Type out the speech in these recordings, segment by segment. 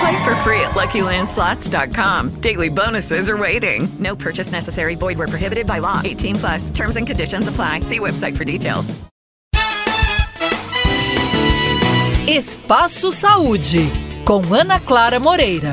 Play for free at LuckyLandSlots.com. Daily bonuses are waiting. No purchase necessary. Void where prohibited by law. 18 plus. Terms and conditions apply. See website for details. Espaço Saúde, com Ana Clara Moreira.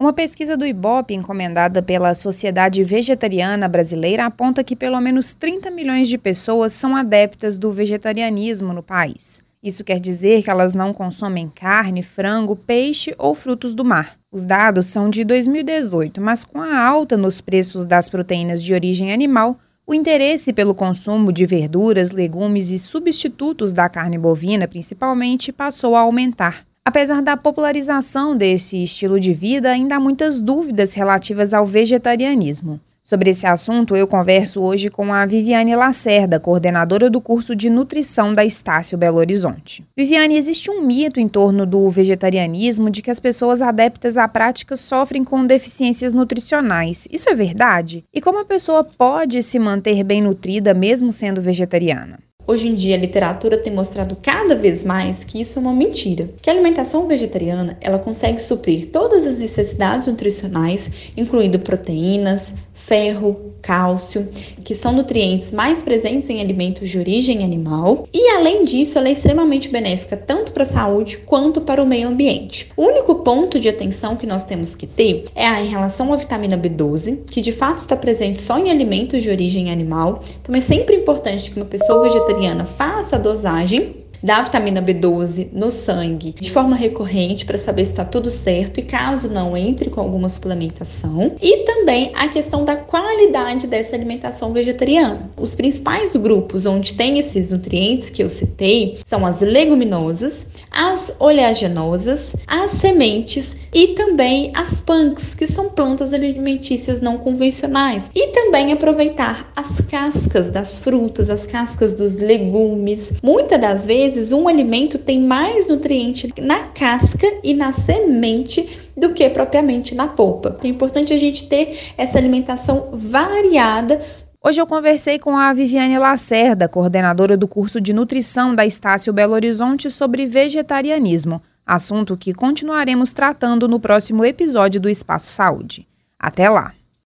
Uma pesquisa do IBOP encomendada pela Sociedade Vegetariana Brasileira aponta que pelo menos 30 milhões de pessoas são adeptas do vegetarianismo no país. Isso quer dizer que elas não consomem carne, frango, peixe ou frutos do mar. Os dados são de 2018, mas com a alta nos preços das proteínas de origem animal, o interesse pelo consumo de verduras, legumes e substitutos da carne bovina, principalmente, passou a aumentar. Apesar da popularização desse estilo de vida, ainda há muitas dúvidas relativas ao vegetarianismo. Sobre esse assunto, eu converso hoje com a Viviane Lacerda, coordenadora do curso de nutrição da Estácio Belo Horizonte. Viviane, existe um mito em torno do vegetarianismo de que as pessoas adeptas à prática sofrem com deficiências nutricionais. Isso é verdade? E como a pessoa pode se manter bem nutrida mesmo sendo vegetariana? Hoje em dia, a literatura tem mostrado cada vez mais que isso é uma mentira. Que a alimentação vegetariana, ela consegue suprir todas as necessidades nutricionais, incluindo proteínas, ferro, cálcio, que são nutrientes mais presentes em alimentos de origem animal, e além disso, ela é extremamente benéfica tanto para a saúde quanto para o meio ambiente. O único ponto de atenção que nós temos que ter é a em relação à vitamina B12, que de fato está presente só em alimentos de origem animal. Então é sempre importante que uma pessoa vegetariana faça a dosagem da vitamina B12 no sangue de forma recorrente para saber se está tudo certo e caso não entre com alguma suplementação. E também a questão da qualidade dessa alimentação vegetariana. Os principais grupos onde tem esses nutrientes que eu citei são as leguminosas, as oleaginosas, as sementes e também as punks, que são plantas alimentícias não convencionais, e também aproveitar as cascas das frutas, as cascas dos legumes. Muitas das vezes, um alimento tem mais nutriente na casca e na semente do que propriamente na polpa. É importante a gente ter essa alimentação variada Hoje eu conversei com a Viviane Lacerda, coordenadora do curso de nutrição da Estácio Belo Horizonte, sobre vegetarianismo assunto que continuaremos tratando no próximo episódio do Espaço Saúde. Até lá!